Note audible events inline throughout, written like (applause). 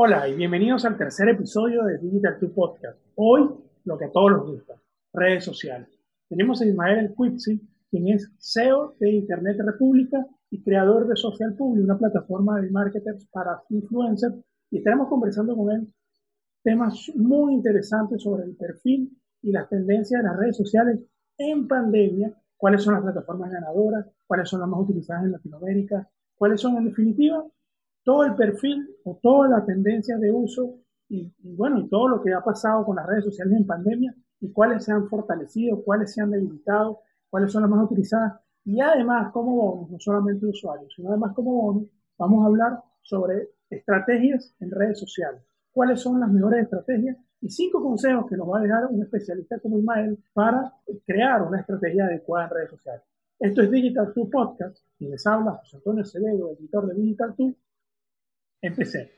Hola y bienvenidos al tercer episodio de Digital 2 Podcast. Hoy, lo que a todos nos gusta, redes sociales. Tenemos a Ismael Quipsi, quien es CEO de Internet República y creador de Social Public, una plataforma de marketers para influencers. Y estaremos conversando con él temas muy interesantes sobre el perfil y las tendencias de las redes sociales en pandemia, cuáles son las plataformas ganadoras, cuáles son las más utilizadas en Latinoamérica, cuáles son en definitiva todo el perfil o toda la tendencia de uso y, bueno, y todo lo que ha pasado con las redes sociales en pandemia y cuáles se han fortalecido, cuáles se han debilitado, cuáles son las más utilizadas. Y además, como bonus, no solamente usuarios, sino además como bonus, vamos a hablar sobre estrategias en redes sociales. ¿Cuáles son las mejores estrategias? Y cinco consejos que nos va a dejar un especialista como Ismael para crear una estrategia adecuada en redes sociales. Esto es Digital 2 Podcast y les habla José Antonio Acevedo, editor de Digital 2 Empecé.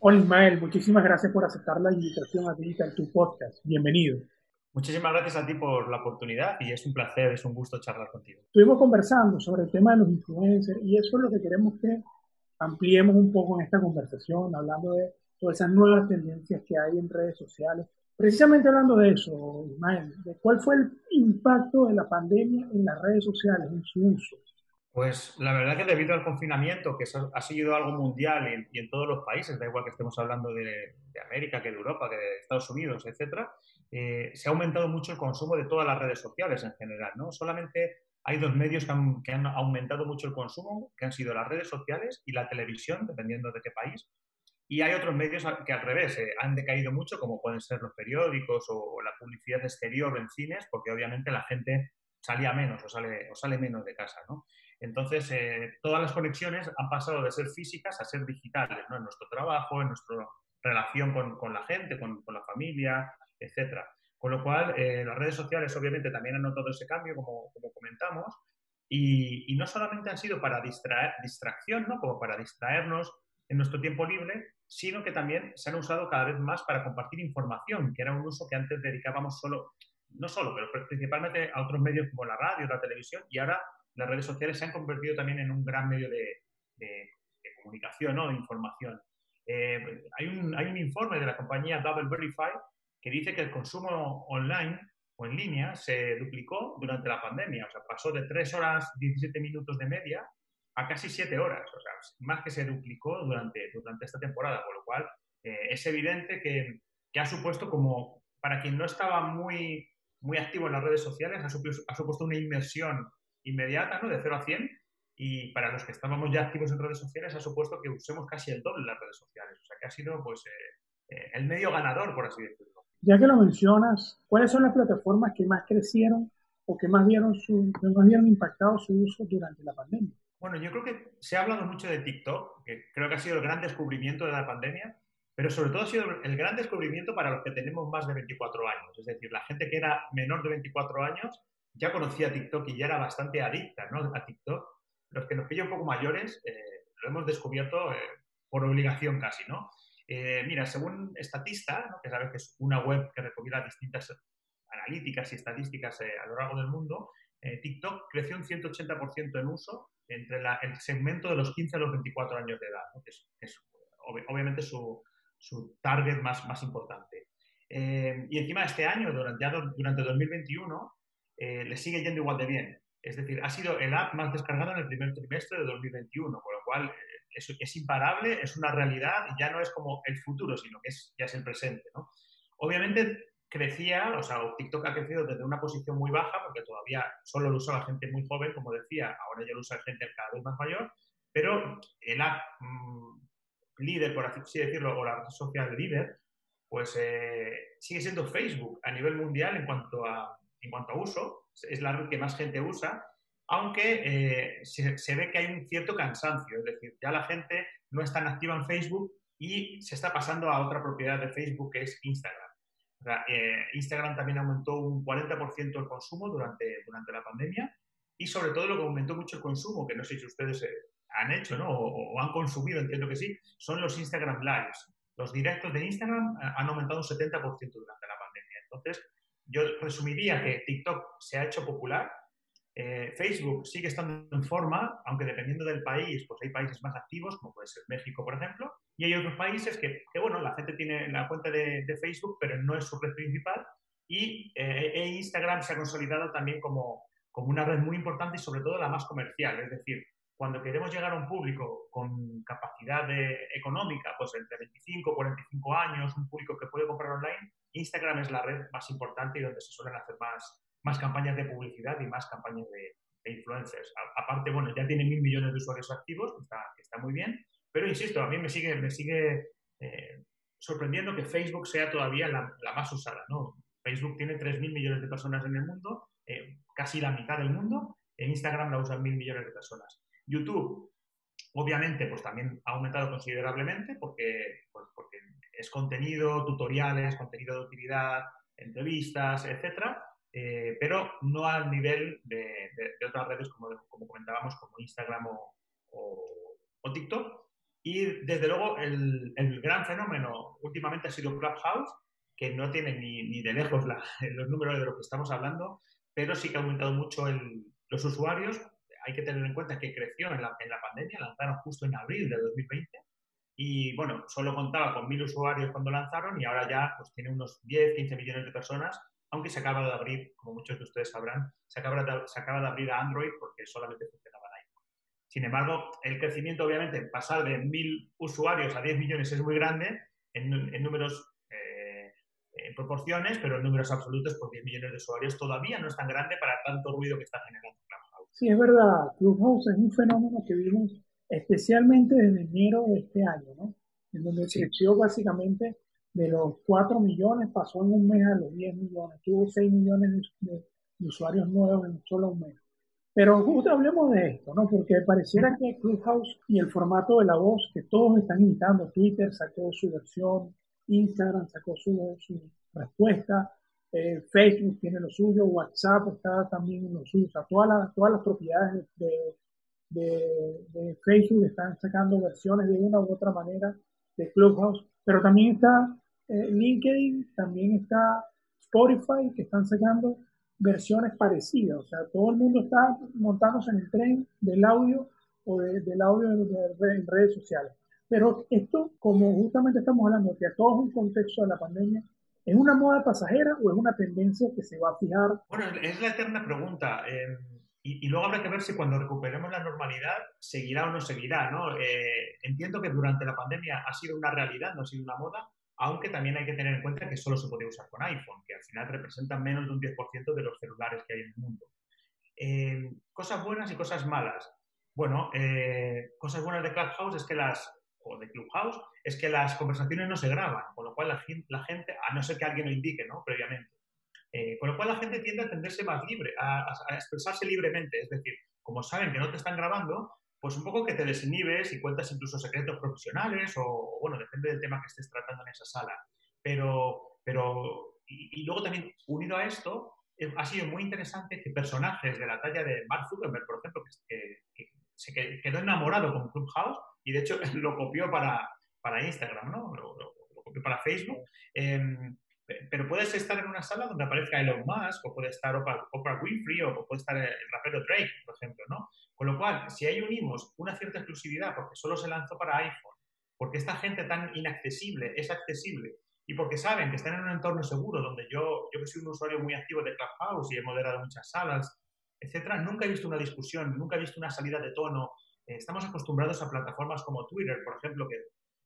Hola Ismael, muchísimas gracias por aceptar la invitación a Digital Tu Podcast. Bienvenido. Muchísimas gracias a ti por la oportunidad y es un placer, es un gusto charlar contigo. Estuvimos conversando sobre el tema de los influencers y eso es lo que queremos que ampliemos un poco en esta conversación, hablando de todas esas nuevas tendencias que hay en redes sociales. Precisamente hablando de eso, Ismael, ¿cuál fue el impacto de la pandemia en las redes sociales, en su uso? Pues la verdad que debido al confinamiento, que ha sido algo mundial y, en todos los países, da igual que estemos hablando de, América, que de Europa, que de Estados Unidos, etcétera, eh, se ha aumentado mucho el consumo de todas las redes sociales en general. ¿no? Solamente hay dos medios que han, que han aumentado mucho el consumo, que han sido las redes sociales y la televisión, dependiendo de qué país, y hay otros medios que al revés eh, han decaído mucho, como pueden ser los periódicos o, la publicidad exterior en cines, porque obviamente la gente salía menos o sale, o sale menos de casa. ¿no? Entonces, eh, todas las conexiones han pasado de ser físicas a ser digitales, ¿no? en nuestro trabajo, en nuestra relación con, con la gente, con, con, la familia, etc. Con lo cual, eh, las redes sociales obviamente también han notado ese cambio, como, como comentamos, y, y, no solamente han sido para distraer, distracción, ¿no? como para distraernos en nuestro tiempo libre, sino que también se han usado cada vez más para compartir información, que era un uso que antes dedicábamos solo, no solo, pero principalmente a otros medios como la radio, la televisión, y ahora las redes sociales se han convertido también en un gran medio de, comunicación, o de información. Eh, hay, un, hay un informe de la compañía Double Verify que dice que el consumo online o en línea se duplicó durante la pandemia, o sea, pasó de 3 horas 17 minutos de media a casi 7 horas, o sea, más que se duplicó durante, durante esta temporada, con lo cual eh, es evidente que, que, ha supuesto como, para quien no estaba muy, muy activo en las redes sociales, ha supuesto, ha supuesto una inmersión inmediata, ¿no? De 0 a 100, y para los que estábamos ya activos en redes sociales ha supuesto que usemos casi el doble las redes sociales, o sea que ha sido pues eh, eh, el medio ganador, por así decirlo. Ya que lo mencionas, ¿cuáles son las plataformas que más crecieron o que más vieron, su, que más vieron impactado su uso durante la pandemia? Bueno, yo creo que se ha hablado mucho de TikTok, que creo que ha sido el gran descubrimiento de la pandemia, pero sobre todo ha sido el gran descubrimiento para los que tenemos más de 24 años. Es decir, la gente que era menor de 24 años ya conocía TikTok y ya era bastante adicta ¿no? a TikTok. Los que nos pillan un poco mayores eh, lo hemos descubierto eh, por obligación casi, ¿no? Eh, mira, según Statista, que sabes que es una web que recopila distintas analíticas y estadísticas a lo largo del mundo, TikTok creció un 180% en uso entre el segmento de los 15 a los 24 años de edad, que es, obviamente su, target más, más importante. Eh, y encima este año, durante, durante 2021, eh, le sigue yendo igual de bien. Es decir, ha sido el app más descargado en el primer trimestre de 2021, con lo cual eh, es, es, imparable, es una realidad y ya no es como el futuro, sino que es, ya es el presente. ¿no? Obviamente crecía, o sea, TikTok ha crecido desde una posición muy baja, porque todavía solo lo usa la gente muy joven, como decía, ahora ya lo usa gente cada vez más mayor, pero el app mm, líder, por así decirlo, o la red social líder, pues eh, sigue siendo Facebook a nivel mundial en cuanto a, en cuanto a uso, es la red que más gente usa, aunque eh, se, se, ve que hay un cierto cansancio, es decir, ya la gente no es tan activa en Facebook y se está pasando a otra propiedad de Facebook que es Instagram. Eh, Instagram también aumentó un 40% el consumo durante, durante la pandemia y sobre todo lo que aumentó mucho el consumo, que no sé si ustedes eh, han hecho ¿no? o, han consumido, entiendo que sí, son los Instagram Lives. los directos de Instagram eh, han aumentado un 70% durante la pandemia. Entonces, yo resumiría que TikTok se ha hecho popular, Facebook sigue estando en forma, aunque dependiendo del país, pues hay países más activos, como puede ser México, por ejemplo, y hay otros países que, bueno, la gente tiene la cuenta de, Facebook, pero no es su red principal, y eh, e Instagram se ha consolidado también como, como una red muy importante y sobre todo la más comercial, es decir, cuando queremos llegar a un público con capacidad económica, pues entre 25 y 45 años, un público que puede comprar online, Instagram es la red más importante y donde se suelen hacer más, más campañas de publicidad y más campañas de, influencers. aparte, bueno, ya tiene mil millones de usuarios activos, que está, está muy bien, pero insisto, a mí me sigue, me sigue eh, sorprendiendo que Facebook sea todavía la, más usada. ¿no? Facebook tiene mil millones de personas en el mundo, eh, casi la mitad del mundo, en Instagram la usan mil millones de personas. YouTube, obviamente, pues también ha aumentado considerablemente porque, pues, porque es contenido, tutoriales, contenido de utilidad, entrevistas, etcétera, eh, pero no al nivel de, otras redes como, como, comentábamos, como Instagram o, TikTok. Y desde luego el, gran fenómeno últimamente ha sido Clubhouse, que no tiene ni, de lejos (laughs) los números de lo que estamos hablando, pero sí que ha aumentado mucho los usuarios. Hay que tener en cuenta que creció en la, en la pandemia, lanzaron justo en abril de 2020 y bueno, solo contaba con mil usuarios cuando lanzaron y ahora ya pues tiene unos 10, 15 millones de personas aunque se acaba de abrir, como muchos de ustedes sabrán, se acaba de, se acaba de abrir a Android porque solamente iPhone. Sin embargo, el crecimiento, obviamente, pasar de mil usuarios a 10 millones es muy grande en, números, eh, en proporciones, pero en números absolutos, por 10 millones de usuarios todavía no es tan grande para tanto ruido que está generando Clubhouse. Sí, es verdad. Clubhouse es un fenómeno que vimos especialmente desde enero de este año, ¿no? En donde creció básicamente de los 4 millones pasó en un mes a los 10 millones, tuvo 6 millones de, usuarios nuevos en solo un mes. Pero justo hablemos de esto, ¿no? Porque pareciera que Clubhouse y el formato de la voz que todos están imitando, Twitter sacó su versión, Instagram sacó su, su respuesta, eh, Facebook tiene lo suyo, WhatsApp está también en lo suyo, o sea, todas las, todas las propiedades de, de, de Facebook están sacando versiones de una u otra manera de Clubhouse, pero también está eh, LinkedIn, también está Spotify, que están sacando versiones parecidas. O sea, todo el mundo está montándose en el tren del audio o del audio en, redes sociales. Pero esto, como justamente estamos hablando, que a todo es un contexto de la pandemia, ¿es una moda pasajera o es una tendencia que se va a fijar? Bueno, es la eterna pregunta. Eh, y, luego habrá que ver si cuando recuperemos la normalidad seguirá o no seguirá. ¿no? Eh, entiendo que durante la pandemia ha sido una realidad, no ha sido una moda, aunque también hay que tener en cuenta que solo se puede usar con iPhone, que al final representan menos de un 10% de los celulares que hay en el mundo. Eh, cosas buenas y cosas malas. Bueno, eh, cosas buenas de Clubhouse es que las o de Clubhouse es que las conversaciones no se graban, con lo cual la, gente, a no ser que alguien lo indique ¿no? previamente, eh, con lo cual la gente tiende a tenderse más libre, a, expresarse libremente. Es decir, como saben que no te están grabando, pues un poco que te desinhibes y cuentas incluso secretos profesionales o, bueno, depende del tema que estés tratando en esa sala. Pero, pero y, luego también, unido a esto, eh, ha sido muy interesante que personajes de la talla de Mark Zuckerberg, por ejemplo, que, se quedó enamorado con Clubhouse y de hecho (laughs) lo copió para, para Instagram, ¿no? Lo, copió para Facebook. Em, pero puedes estar en una sala donde aparezca Elon Musk, o puede estar Oprah, Winfrey, o puede estar el rapero Drake, por ejemplo, ¿no? Con lo cual, si ahí unimos una cierta exclusividad, porque solo se lanzó para iPhone, porque esta gente tan inaccesible es accesible, y porque saben que están en un entorno seguro, donde yo, yo que soy un usuario muy activo de Clubhouse y he moderado muchas salas, etcétera, nunca he visto una discusión, nunca he visto una salida de tono. Eh, estamos acostumbrados a plataformas como Twitter, por ejemplo, que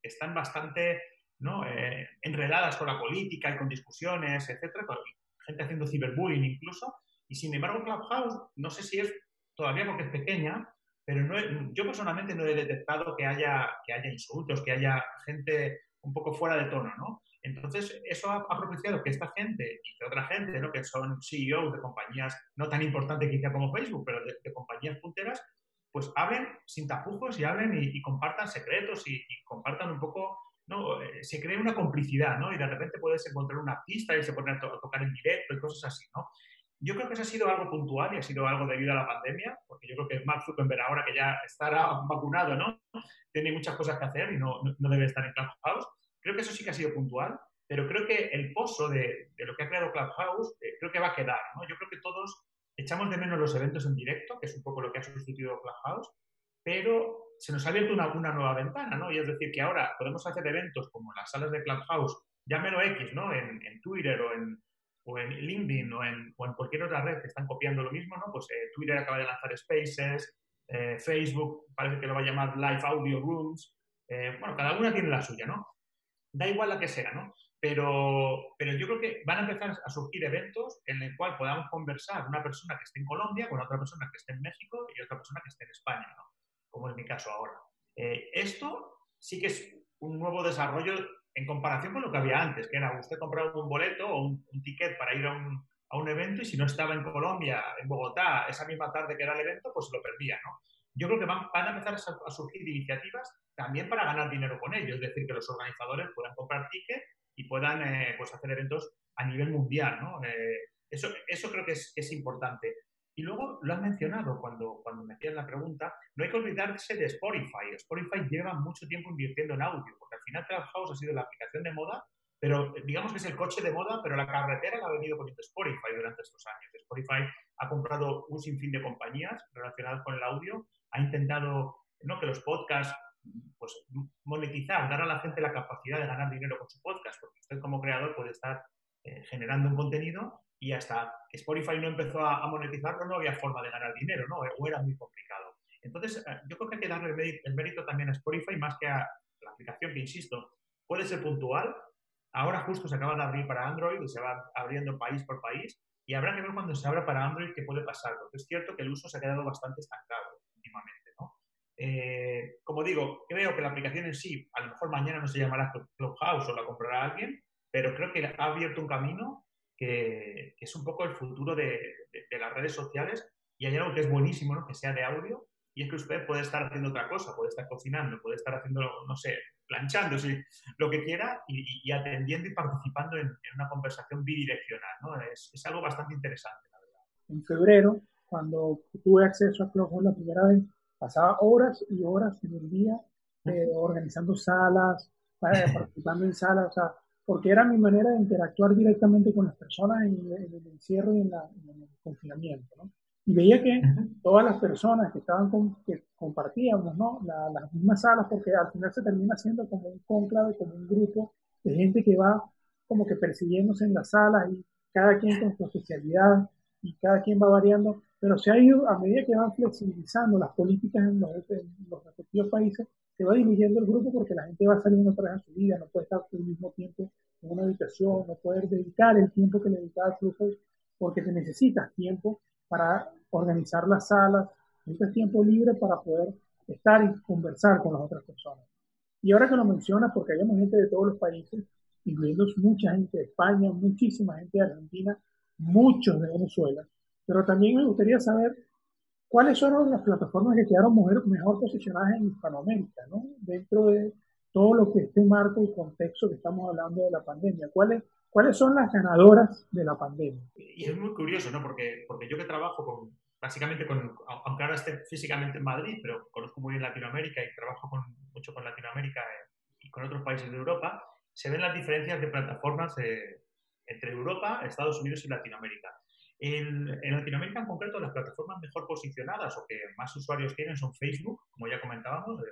están bastante ¿no? Eh, enredadas con la política y con discusiones, etcétera, con gente haciendo ciberbullying incluso. Y sin embargo, Clubhouse, no sé si es todavía porque es pequeña, pero no yo personalmente no he detectado que haya, que haya insultos, que haya gente un poco fuera de tono, ¿no? Entonces, eso ha, propiciado que esta gente y que otra gente, ¿no? que son CEOs de compañías no tan importantes quizá como Facebook, pero de, compañías punteras, pues hablen sin tapujos y hablen y, compartan secretos y, compartan un poco ¿no? Eh, se crea una complicidad, ¿no? Y de repente puedes encontrar una pista y se pone a, tocar en directo y cosas así. Yo creo que eso ha sido algo puntual y ha sido algo debido a la pandemia, porque yo creo que Mark Zuckerberg ahora que ya estará vacunado, ¿no? Tiene muchas cosas que hacer y no, debe estar en Clubhouse. Creo que eso sí que ha sido puntual, pero creo que el pozo de, lo que ha creado Clubhouse eh, creo que va a quedar. Yo creo que todos echamos de menos los eventos en directo, que es un poco lo que ha sustituido Clubhouse, pero se nos ha abierto una, nueva ventana, ¿no? Y es decir, que ahora podemos hacer eventos como las salas de Clubhouse, llámelo X, ¿no? En, Twitter o en, o en LinkedIn o en, o en, cualquier otra red que están copiando lo mismo, ¿no? Pues eh, Twitter acaba de lanzar Spaces, eh, Facebook parece que lo va a llamar Live Audio Rooms, eh, bueno, cada una tiene la suya, ¿no? Da igual la que sea, ¿no? Pero, pero yo creo que van a empezar a surgir eventos en el cual podamos conversar una persona que esté en Colombia con otra persona que esté en México y otra persona que esté en España, ¿no? Como es mi caso ahora. esto sí que es un nuevo desarrollo en comparación con lo que había antes, que era usted compraba un boleto o un, ticket para ir a un, a un, evento y si no estaba en Colombia, en Bogotá, esa misma tarde que era el evento, pues lo perdía, ¿no? Yo creo que van, van a empezar a, surgir iniciativas también para ganar dinero con ello, es decir, que los organizadores puedan comprar tickets y puedan eh, pues hacer eventos a nivel mundial, ¿no? Eh, eso, eso creo que es, es importante. Y luego lo has mencionado cuando, cuando me hacías la pregunta, no hay que olvidarse de Spotify. Spotify lleva mucho tiempo invirtiendo en audio, porque al final Clubhouse ha sido la aplicación de moda, pero digamos que es el coche de moda, pero la carretera la ha venido poniendo Spotify durante estos años. Spotify ha comprado un sinfín de compañías relacionadas con el audio, ha intentado ¿no? que los podcasts pues monetizar, dar a la gente la capacidad de ganar dinero con su podcast, porque usted como creador puede estar eh, generando un contenido y hasta que Spotify no empezó a, monetizarlo no había forma de ganar dinero, ¿no? O era muy complicado. Entonces, eh, yo creo que hay que darle el mérito, también a Spotify más que a la aplicación que, insisto, puede ser puntual. Ahora justo se acaba de abrir para Android y se va abriendo país por país y habrá que ver cuando se abra para Android qué puede pasar, porque es cierto que el uso se ha quedado bastante estancado últimamente, ¿no? Eh, como digo, creo que la aplicación en sí, a lo mejor mañana no se llamará Clubhouse o la comprará alguien, pero creo que ha abierto un camino que, es un poco el futuro de, las redes sociales y hay algo que es buenísimo, ¿no? que sea de audio, y es que usted puede estar haciendo otra cosa, puede estar cocinando, puede estar haciendo, no sé, planchando, lo que quiera, y, atendiendo y participando en, una conversación bidireccional. ¿no? Es, es, algo bastante interesante, la verdad. En febrero, cuando tuve acceso a Clubhouse la primera vez, pasaba horas y horas en el día eh, organizando salas, (laughs) participando en salas, o sea, porque era mi manera de interactuar directamente con las personas en, el encierro y en, el confinamiento. ¿no? Y veía que todas las personas que estaban que compartíamos ¿no? las mismas salas, porque al final se termina siendo como un conclave, como un grupo de gente que va como que persiguiéndose en las salas y cada quien con su especialidad y cada quien va variando, pero se ha ido, a medida que van flexibilizando las políticas en los, en respectivos países, se va diluyendo el grupo porque la gente va saliendo otra vez a su vida, no puede estar el mismo tiempo en una habitación, no puede dedicar el tiempo que le dedicaba al flujo porque te necesitas tiempo para organizar las salas, necesitas tiempo libre para poder estar y conversar con las otras personas. Y ahora que lo mencionas, porque hay gente de todos los países, incluyendo mucha gente de España, muchísima gente de Argentina, muchos de Venezuela, pero también me gustaría saber ¿Cuáles son las plataformas que quedaron mejor, posicionadas en Hispanoamérica, ¿no? dentro de todo lo que este marco y contexto que estamos hablando de la pandemia? ¿Cuáles, ¿Cuáles son las ganadoras de la pandemia? Y es muy curioso, ¿no? Porque, porque yo que trabajo con, básicamente con, aunque ahora esté físicamente en Madrid, pero conozco muy bien Latinoamérica y trabajo con, mucho con Latinoamérica y con otros países de Europa, se ven las diferencias de plataformas eh, entre Europa, Estados Unidos y Latinoamérica. En, Latinoamérica en concreto, las plataformas mejor posicionadas o que más usuarios tienen son Facebook, como ya comentábamos. Eh,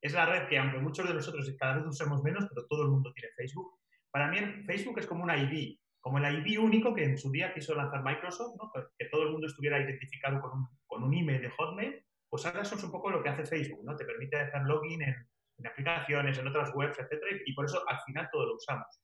es la red que, aunque muchos de nosotros cada vez usemos menos, pero todo el mundo tiene Facebook. Para mí, Facebook es como una ID, como el ID único que en su día quiso lanzar Microsoft, pues que todo el mundo estuviera identificado con un, con un email de Hotmail, pues ahora eso es un poco lo que hace Facebook, ¿no? Te permite hacer login en, en aplicaciones, en otras webs, etcétera, y por eso al final todo lo usamos.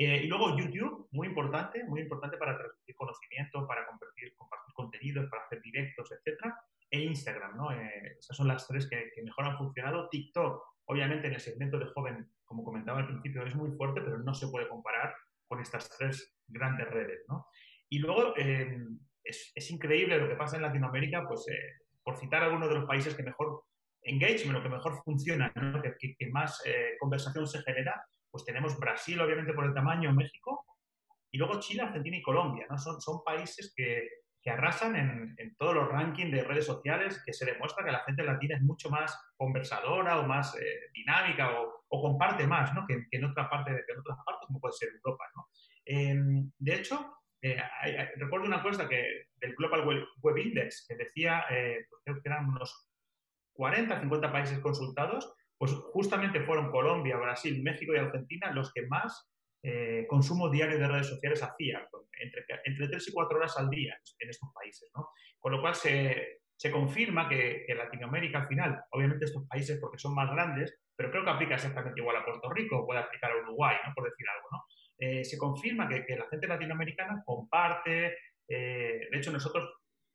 Eh, y luego YouTube, muy importante, muy importante para transmitir conocimiento, para compartir, compartir contenidos, para hacer directos, etcétera. E Instagram, ¿no? Eh, esas son las tres que, mejor han funcionado. TikTok, obviamente en el segmento de joven, como comentaba al principio, es muy fuerte, pero no se puede comparar con estas tres grandes redes, ¿no? Y luego em, es, es, increíble lo que pasa en Latinoamérica, pues eh, por citar algunos de los países que mejor engagement, lo que mejor funciona, ¿no? que, que, más conversación se genera, pues tenemos Brasil, obviamente, por el tamaño, México, y luego Chile, Argentina y Colombia, ¿no? Son, son países que, que arrasan en, todos los rankings de redes sociales, que se demuestra que la gente latina es mucho más conversadora o más eh, dinámica o, comparte más ¿no? que, en otra parte, que en otras partes, como puede ser Europa. ¿no? Em, de hecho, eh, recuerdo una cosa que, del Global Web Index que decía, eh, pues que eran unos 40, 50 países consultados, pues justamente fueron Colombia, Brasil, México y Argentina los que más eh, consumo diario de redes sociales hacían, entre, entre 3 y 4 horas al día en estos países. ¿no? Con lo cual se, se confirma que, que, Latinoamérica al final, obviamente estos países porque son más grandes, pero creo que aplica exactamente igual a Puerto Rico, puede aplicar a Uruguay, ¿no? por decir algo. ¿no? Eh, se confirma que, que, la gente latinoamericana comparte, eh, de hecho nosotros,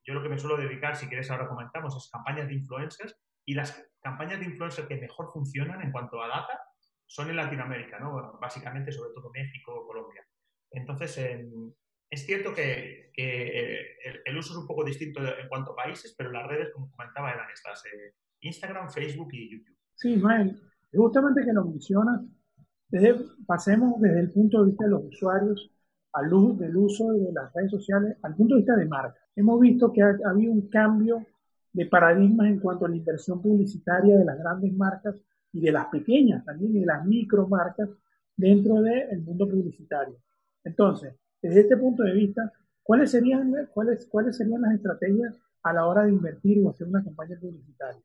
yo lo que me suelo dedicar, si quieres ahora comentamos, es campañas de influencers y las campañas de influencers que mejor funcionan en cuanto a data son en Latinoamérica, ¿no? básicamente sobre todo México, Colombia. Entonces, es cierto que, el, uso es un poco distinto en cuanto a países, pero las redes, como comentaba, eran estas, eh, Instagram, Facebook y YouTube. Sí, Ismael, justamente que lo mencionas, pasemos desde el punto de vista de los usuarios al luz del uso de las redes sociales al punto de vista de marca. Hemos visto que ha habido un cambio de paradigmas en cuanto a la inversión publicitaria de las grandes marcas y de las pequeñas también y de las micromarcas dentro del mundo publicitario. Entonces, desde este punto de vista, ¿cuáles serían, cuáles, ¿cuáles serían las estrategias a la hora de invertir o hacer una campaña publicitaria?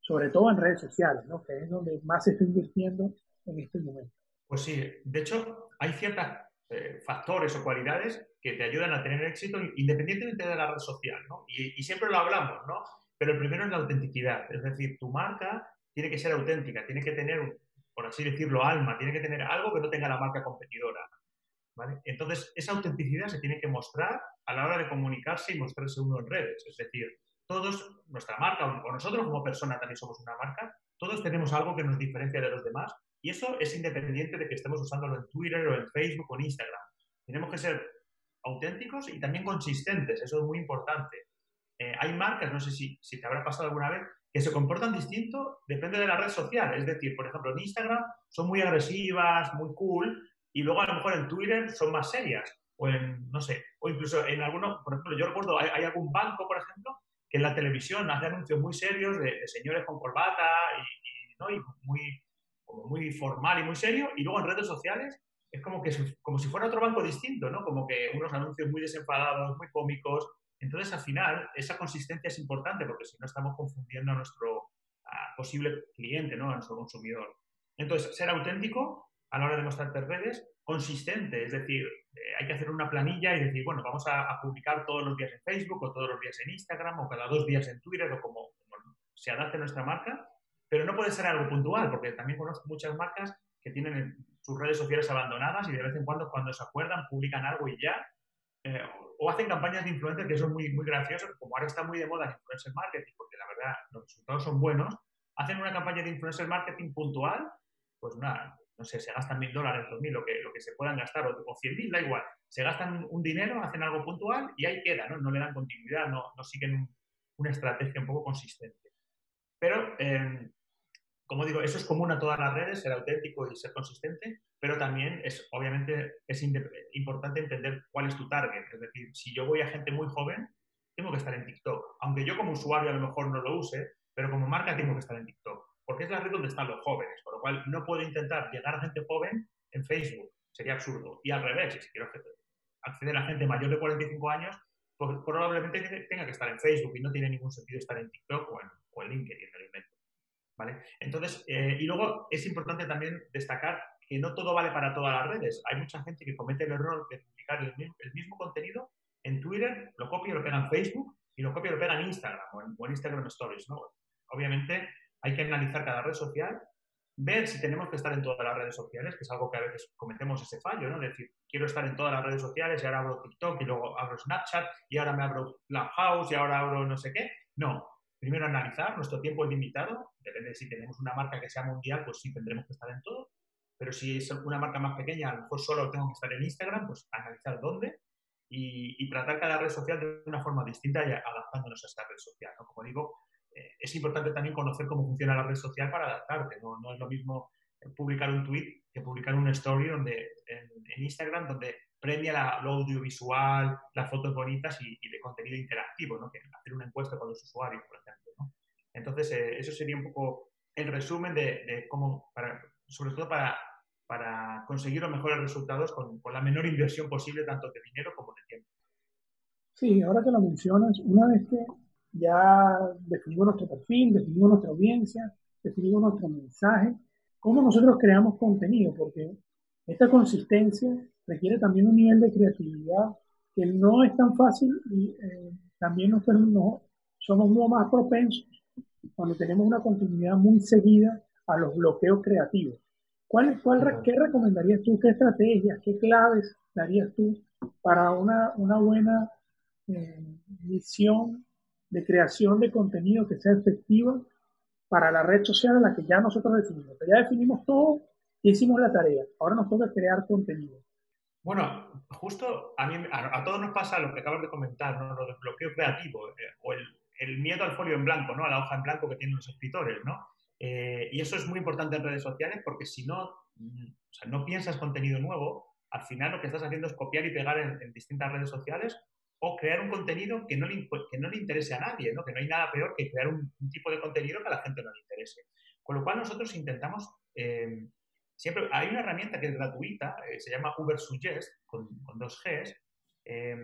Sobre todo en redes sociales, ¿no? que es donde más se está invirtiendo en este momento. Pues sí, de hecho, hay ciertos eh, factores o cualidades que te ayudan a tener éxito independientemente de la red social, ¿no? Y, y siempre lo hablamos, ¿no? Pero el primero es la autenticidad, es decir, tu marca tiene que ser auténtica, tiene que tener, por así decirlo, alma, tiene que tener algo que no tenga la marca competidora. ¿vale? Entonces, esa autenticidad se tiene que mostrar a la hora de comunicarse y mostrarse uno en redes. Es decir, todos, nuestra marca, o nosotros como persona también somos una marca, todos tenemos algo que nos diferencia de los demás y eso es independiente de que estemos usándolo en Twitter o en Facebook o en Instagram. Tenemos que ser auténticos y también consistentes, eso es muy importante. Hay marcas, no sé si, si, te habrá pasado alguna vez, que se comportan distinto, depende de la red social. Es decir, por ejemplo, en Instagram son muy agresivas, muy cool, y luego a lo mejor en Twitter son más serias. O en, no sé, o incluso en algunos, por ejemplo, yo recuerdo, hay, algún banco, por ejemplo, que en la televisión hace anuncios muy serios de, señores con corbata y, ¿no? y muy, como muy formal y muy serio, y luego en redes sociales es como, que, como si fuera otro banco distinto, ¿no? Como que unos anuncios muy desenfadados, muy cómicos, entonces, al final, esa consistencia es importante porque si no estamos confundiendo a nuestro posible cliente, ¿no? a nuestro consumidor. Entonces, ser auténtico a la hora de mostrarte redes, consistente, es decir, eh, hay que hacer una planilla y decir, bueno, vamos a, publicar todos los días en Facebook o todos los días en Instagram o cada dos días en Twitter o como, se adapte nuestra marca, pero no puede ser algo puntual porque también conozco muchas marcas que tienen sus redes sociales abandonadas y de vez en cuando cuando se acuerdan publican algo y ya, eh, o hacen campañas de influencer que son muy, muy graciosas, como ahora está muy de moda el influencer marketing, porque la verdad los resultados son buenos, hacen una campaña de influencer marketing puntual, pues nada, no sé, se gastan mil dólares, dos mil, lo que, lo que se puedan gastar, o, cien mil, da igual. Se gastan un dinero, hacen algo puntual y ahí queda, ¿no? No le dan continuidad, no, no siguen una estrategia un poco consistente. Pero eh, como digo, eso es común a todas las redes, ser auténtico y ser consistente, pero también es, obviamente, es importante entender cuál es tu target. Es decir, si yo voy a gente muy joven, tengo que estar en TikTok. Aunque yo como usuario a lo mejor no lo use, pero como marca tengo que estar en TikTok. Porque es la red donde están los jóvenes, por lo cual no puedo intentar llegar a gente joven en Facebook. Sería absurdo. Y al revés, si quiero acceder a gente mayor de 45 años, pues probablemente tenga que estar en Facebook y no tiene ningún sentido estar en TikTok o en, o en LinkedIn, el invento. ¿Vale? Entonces, eh, y luego es importante también destacar que no todo vale para todas las redes. Hay mucha gente que comete el error de publicar el mismo, contenido en Twitter, lo copia y lo pega en Facebook y lo copia y lo pega en Instagram o en, Instagram Stories, ¿no? Obviamente hay que analizar cada red social, ver si tenemos que estar en todas las redes sociales, que es algo que a veces cometemos ese fallo. Es decir, quiero estar en todas las redes sociales y ahora abro TikTok y luego abro Snapchat y ahora me abro Clubhouse y ahora abro no sé qué. No, primero analizar, nuestro tiempo es limitado, depende de si tenemos una marca que sea mundial, pues sí tendremos que estar en todo, pero si es una marca más pequeña, a lo mejor solo tengo que estar en Instagram, pues analizar dónde y, tratar cada red social de una forma distinta y adaptándonos a esa red social. Como digo, eh, es importante también conocer cómo funciona la red social para adaptarte, no, es lo mismo publicar un tweet que publicar una story donde, en, Instagram donde premia lo audiovisual, las fotos bonitas y, de contenido interactivo, ¿no? Que hacer una encuesta con los usuarios, por ejemplo. ¿no? Entonces, eh, eso sería un poco el resumen de, cómo, para, sobre todo para, para conseguir los mejores resultados con, con, la menor inversión posible, tanto de dinero como de tiempo. Sí, ahora que lo mencionas, una vez que ya definimos nuestro perfil, definimos nuestra audiencia, definimos nuestro mensaje, cómo nosotros creamos contenido, porque esta consistencia requiere también un nivel de creatividad que no es tan fácil y eh, también nosotros no, somos mucho más propensos cuando tenemos una continuidad muy seguida a los bloqueos creativos. ¿Cuál, cuál, ¿Qué recomendarías tú? ¿Qué estrategias, qué claves darías tú para una, una buena eh, misión de creación de contenido que sea efectiva para la red social a la que ya nosotros definimos. Ya definimos todo y hicimos la tarea. Ahora nos toca crear contenido. Bueno, justo a, mí, a, todos nos pasa lo que acabas de comentar, ¿no? lo del bloqueo creativo eh, o el, miedo al folio en blanco, ¿no? a la hoja en blanco que tienen los escritores. ¿no? Eh, y eso es muy importante en redes sociales porque si no, mm, o sea, no piensas contenido nuevo, al final lo que estás haciendo es copiar y pegar en, en distintas redes sociales o crear un contenido que no le, que no le interese a nadie, ¿no? que no hay nada peor que crear un, tipo de contenido que a la gente no le interese. Con lo cual nosotros intentamos, eh, siempre hay una herramienta que es gratuita, eh, se llama Uber Suggest, con, dos Gs, eh,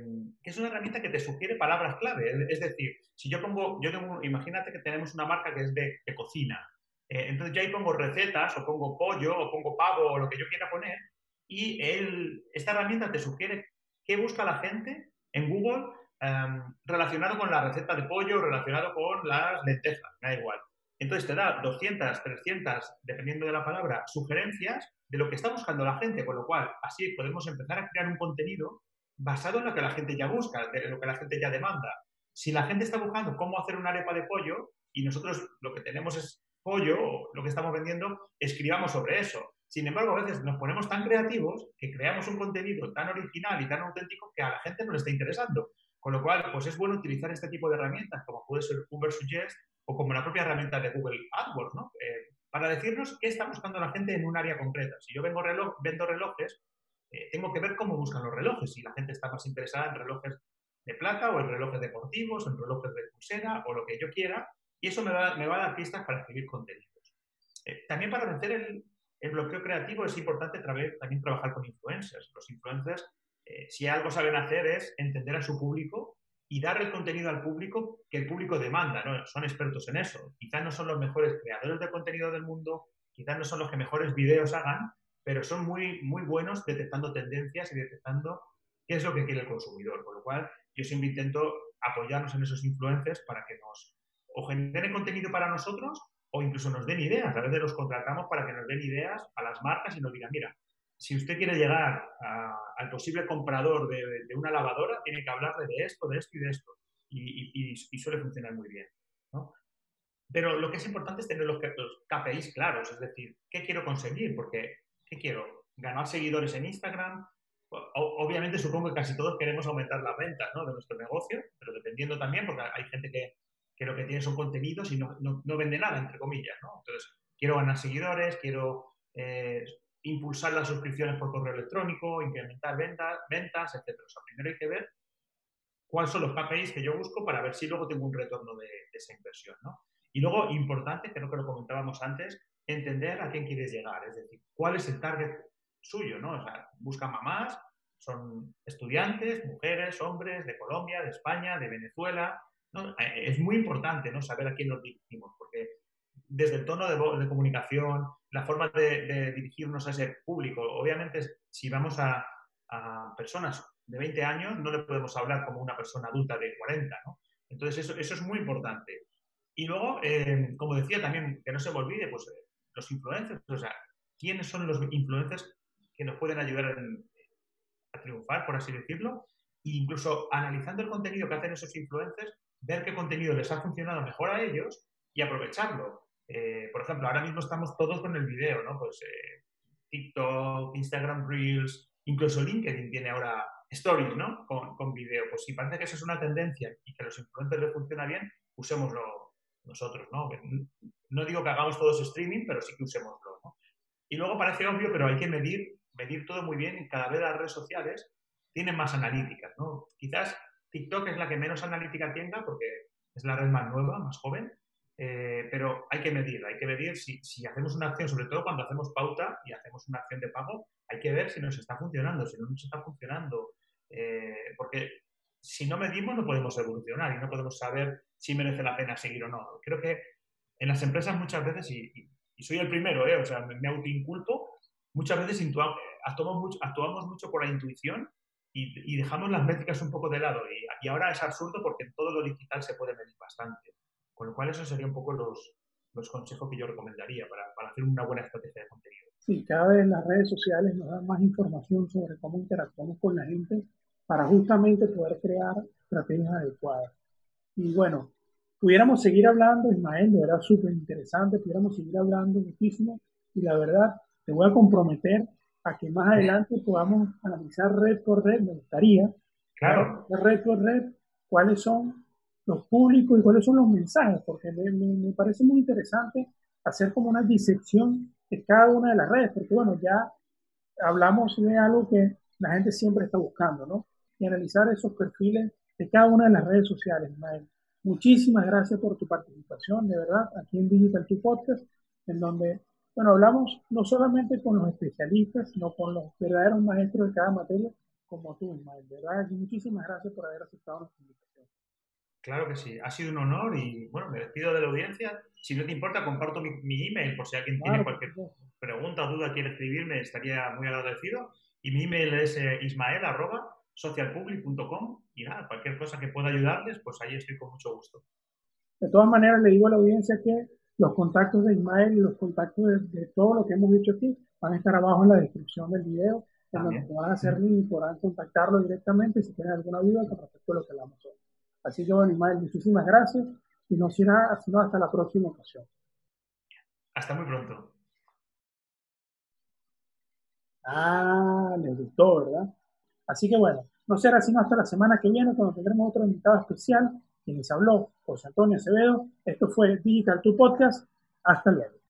que es una herramienta que te sugiere palabras clave. Es, decir, si yo pongo, yo tengo, imagínate que tenemos una marca que es de, cocina, entonces yo ahí pongo recetas, o pongo pollo, o pongo pavo, o lo que yo quiera poner, y él, esta herramienta te sugiere qué busca la gente en Google em, relacionado con la receta de pollo, relacionado con las lentejas, da igual. Entonces te da 200, 300, dependiendo de la palabra, sugerencias de lo que está buscando la gente, con lo cual así podemos empezar a crear un contenido basado en lo que la gente ya busca, de lo que la gente ya demanda. Si la gente está buscando cómo hacer una arepa de pollo y nosotros lo que tenemos es pollo, lo que estamos vendiendo, escribamos sobre eso. Sin embargo, a veces nos ponemos tan creativos que creamos un contenido tan original y tan auténtico que a la gente no le está interesando. Con lo cual, pues es bueno utilizar este tipo de herramientas, como puede ser Uber Suggest o como la propia herramienta de Google AdWords, ¿no? Eh, para decirnos qué está buscando la gente en un área concreta. Si yo vengo reloj, vendo relojes, eh, tengo que ver cómo buscan los relojes. Si la gente está más interesada en relojes de plata o en relojes deportivos, en relojes de pulsera o lo que yo quiera, y eso me va, me va a dar pistas para escribir contenidos. Eh, también para vencer el, el bloqueo creativo es importante también trabajar con influencers. Los influencers, eh, si algo saben hacer es entender a su público y dar el contenido al público que el público demanda. ¿no? Son expertos en eso. Quizás no son los mejores creadores de contenido del mundo, quizás no son los que mejores videos hagan, pero son muy, muy buenos detectando tendencias y detectando qué es lo que quiere el consumidor. Con lo cual, yo siempre intento apoyarnos en esos influencers para que nos o generen contenido para nosotros o incluso nos den ideas. A veces los contratamos para que nos den ideas a las marcas y nos digan, mira, si usted quiere llegar al posible comprador de, una lavadora, tiene que hablarle de esto, de esto y de esto. Y, suele funcionar muy bien. Pero lo que es importante es tener los, KPIs claros, es decir, ¿qué quiero conseguir? Porque, ¿qué quiero? ¿Ganar seguidores en Instagram? obviamente supongo que casi todos queremos aumentar las ventas de nuestro negocio, pero dependiendo también, porque hay gente que que lo que tiene son contenidos y no, no, vende nada, entre comillas, ¿no? Entonces, quiero ganar seguidores, quiero eh, impulsar las suscripciones por correo electrónico, incrementar ventas, ventas, etc. O sea, primero hay que ver cuáles son los KPIs que yo busco para ver si luego tengo un retorno de, esa inversión, ¿no? Y luego, importante, creo que lo comentábamos antes, entender a quién quieres llegar, es decir, cuál es el target suyo, ¿no? O sea, busca mamás, son estudiantes, mujeres, hombres de Colombia, de España, de Venezuela, eh, es muy importante ¿no? saber a quién nos dirigimos, porque desde el tono de, de comunicación, la forma de, dirigirnos a ese público, obviamente si vamos a, personas de 20 años, no le podemos hablar como una persona adulta de 40, ¿no? Entonces eso, eso es muy importante. Y luego, eh, como decía también, que no se me olvide, pues eh, los influencers, o sea, ¿quiénes son los influencers que nos pueden ayudar a triunfar, por así decirlo? E incluso analizando el contenido que hacen esos influencers, ver qué contenido les ha funcionado mejor a ellos y aprovecharlo. Eh, por ejemplo, ahora mismo estamos todos con el video, ¿no? Pues eh, TikTok, Instagram Reels, incluso LinkedIn tiene ahora stories, ¿no? Con, con video. Pues si parece que esa es una tendencia y que a los influencers les funciona bien, usémoslo nosotros, ¿no? No digo que hagamos todos streaming, pero sí que usémoslo, ¿no? Y luego parece obvio, pero hay que medir, medir todo muy bien y cada vez las redes sociales tienen más analíticas, ¿no? Quizás TikTok es la que menos analítica tenga porque es la red más nueva, más joven, eh, pero hay que medir, hay que medir si, hacemos una acción, sobre todo cuando hacemos pauta y hacemos una acción de pago, hay que ver si nos está funcionando, si no nos está funcionando, eh, porque si no medimos no podemos evolucionar y no podemos saber si merece la pena seguir o no. Creo que en las empresas muchas veces, y, soy el primero, ¿eh? o sea, me, autoinculpo, muchas veces actuamos mucho, actuamos mucho por la intuición y, dejamos las métricas un poco de lado. Y, ahora es absurdo porque en todo lo digital se puede medir bastante. Con lo cual, eso sería un poco los, los consejos que yo recomendaría para, para, hacer una buena estrategia de contenido. Sí, cada vez las redes sociales nos dan más información sobre cómo interactuamos con la gente para justamente poder crear estrategias adecuadas. Y bueno, pudiéramos seguir hablando, Ismael, de verdad súper interesante, pudiéramos seguir hablando muchísimo y la verdad te voy a comprometer a que más adelante podamos analizar red por red, me gustaría, claro. red por red, cuáles son los públicos y cuáles son los mensajes, porque me, parece muy interesante hacer como una disección de cada una de las redes, porque bueno, ya hablamos de algo que la gente siempre está buscando, ¿no? Y analizar esos perfiles de cada una de las redes sociales, Muchísimas gracias por tu participación, de verdad, aquí en Digital 2 Podcast, en donde bueno, hablamos no solamente con los especialistas, sino con los verdaderos maestros de cada materia, como tú, Ismael. ¿verdad? Y muchísimas gracias por haber aceptado nuestra invitación. Claro que sí, ha sido un honor y bueno, me despido de la audiencia. Si no te importa, comparto mi, email por si alguien tiene cualquier pregunta duda, quiere escribirme, estaría muy agradecido. Y mi email es eh, ismael.socialpublic.com y nada, cualquier cosa que pueda ayudarles, pues ahí estoy con mucho gusto. De todas maneras, le digo a la audiencia que los contactos de Ismael y los contactos de, todo lo que hemos dicho aquí van a estar abajo en la descripción del video, en donde podrán hacer link y podrán contactarlo directamente si tienen alguna duda con respecto a lo que hablamos hoy. Así que, bueno, Ismael, muchísimas gracias y no será sino hasta la próxima ocasión. Hasta muy pronto. Ah, les gustó, ¿verdad? Así que bueno, no será sino hasta la semana que viene cuando tendremos otro invitado especial quien les habló, José Antonio Acevedo. Esto fue Digital 2 Podcast. Hasta luego.